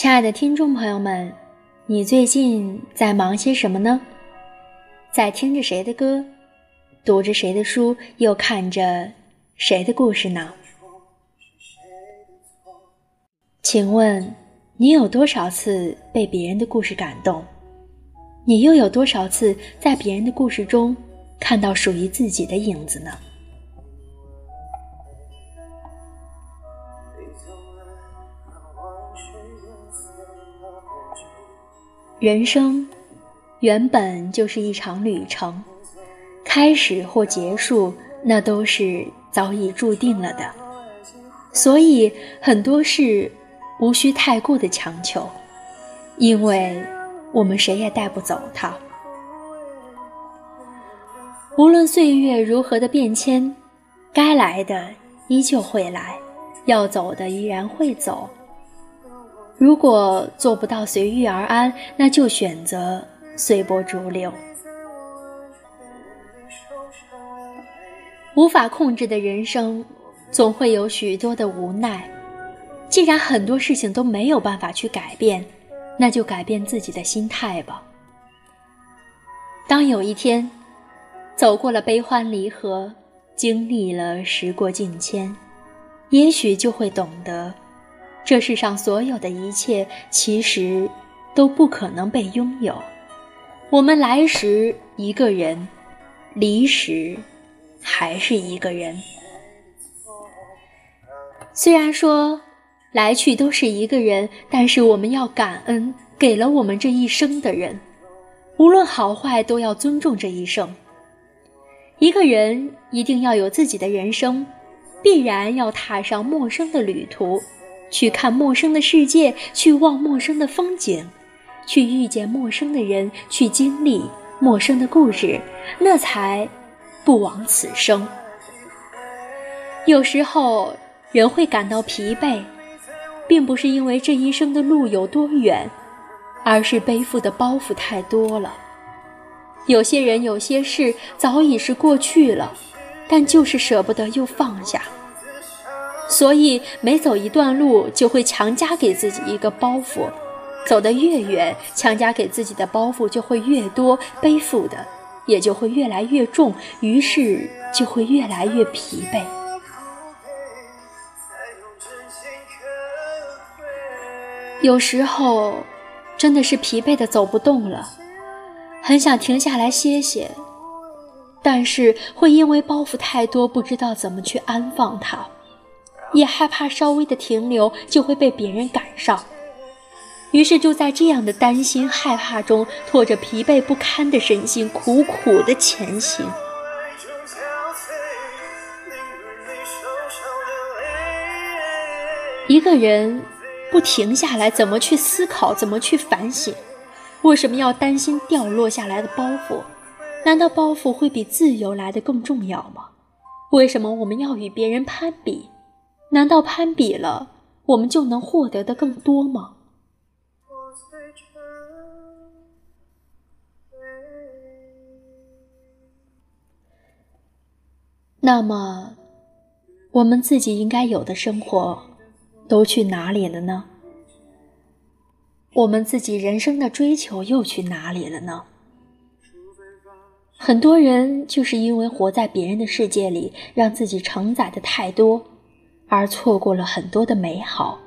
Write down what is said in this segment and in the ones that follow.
亲爱的听众朋友们，你最近在忙些什么呢？在听着谁的歌，读着谁的书，又看着谁的故事呢？请问你有多少次被别人的故事感动？你又有多少次在别人的故事中看到属于自己的影子呢？人生原本就是一场旅程，开始或结束，那都是早已注定了的。所以很多事无需太过的强求，因为我们谁也带不走它。无论岁月如何的变迁，该来的依旧会来，要走的依然会走。如果做不到随遇而安，那就选择随波逐流。无法控制的人生，总会有许多的无奈。既然很多事情都没有办法去改变，那就改变自己的心态吧。当有一天，走过了悲欢离合，经历了时过境迁，也许就会懂得。这世上所有的一切，其实都不可能被拥有。我们来时一个人，离时还是一个人。虽然说来去都是一个人，但是我们要感恩给了我们这一生的人，无论好坏，都要尊重这一生。一个人一定要有自己的人生，必然要踏上陌生的旅途。去看陌生的世界，去望陌生的风景，去遇见陌生的人，去经历陌生的故事，那才不枉此生。有时候人会感到疲惫，并不是因为这一生的路有多远，而是背负的包袱太多了。有些人、有些事早已是过去了，但就是舍不得又放下。所以每走一段路，就会强加给自己一个包袱，走得越远，强加给自己的包袱就会越多，背负的也就会越来越重，于是就会越来越疲惫。有时候真的是疲惫的走不动了，很想停下来歇歇，但是会因为包袱太多，不知道怎么去安放它。也害怕稍微的停留就会被别人赶上，于是就在这样的担心害怕中，拖着疲惫不堪的身心，苦苦的前行。一个人不停下来，怎么去思考？怎么去反省？为什么要担心掉落下来的包袱？难道包袱会比自由来的更重要吗？为什么我们要与别人攀比？难道攀比了，我们就能获得的更多吗？那么，我们自己应该有的生活，都去哪里了呢？我们自己人生的追求又去哪里了呢？很多人就是因为活在别人的世界里，让自己承载的太多。而错过了很多的美好，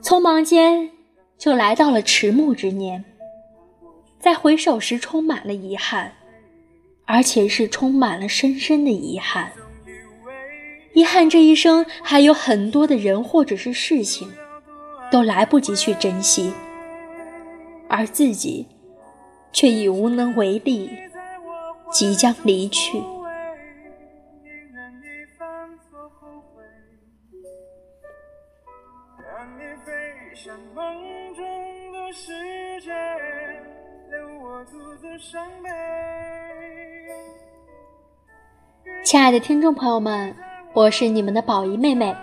匆忙间就来到了迟暮之年，在回首时充满了遗憾，而且是充满了深深的遗憾。遗憾这一生还有很多的人或者是事情，都来不及去珍惜，而自己却已无能为力，即将离去。让你飞向梦中的世界，留我独自伤悲亲爱的听众朋友们，我是你们的宝仪妹妹，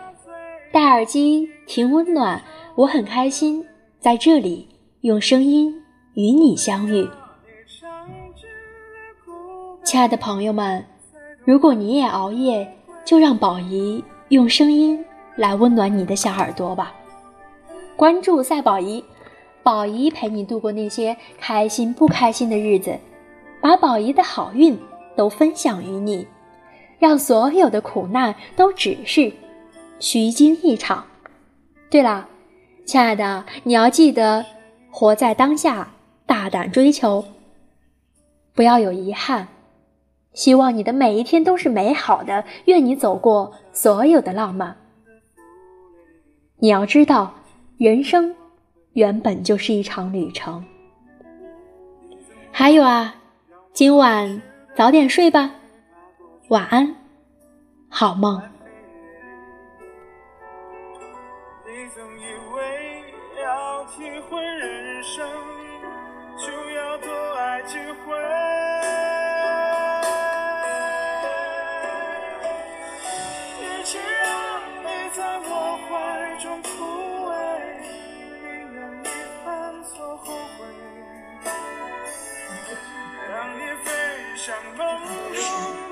戴耳机听温暖，我很开心在这里用声音与你相遇。亲爱的朋友们，如果你也熬夜，就让宝仪用声音来温暖你的小耳朵吧。关注赛宝仪，宝仪陪你度过那些开心不开心的日子，把宝仪的好运都分享于你，让所有的苦难都只是虚惊一场。对了，亲爱的，你要记得活在当下，大胆追求，不要有遗憾。希望你的每一天都是美好的，愿你走过所有的浪漫。你要知道，人生原本就是一场旅程。还有啊，今晚早点睡吧，晚安，好梦。你总以为要体会人生，像梦中的世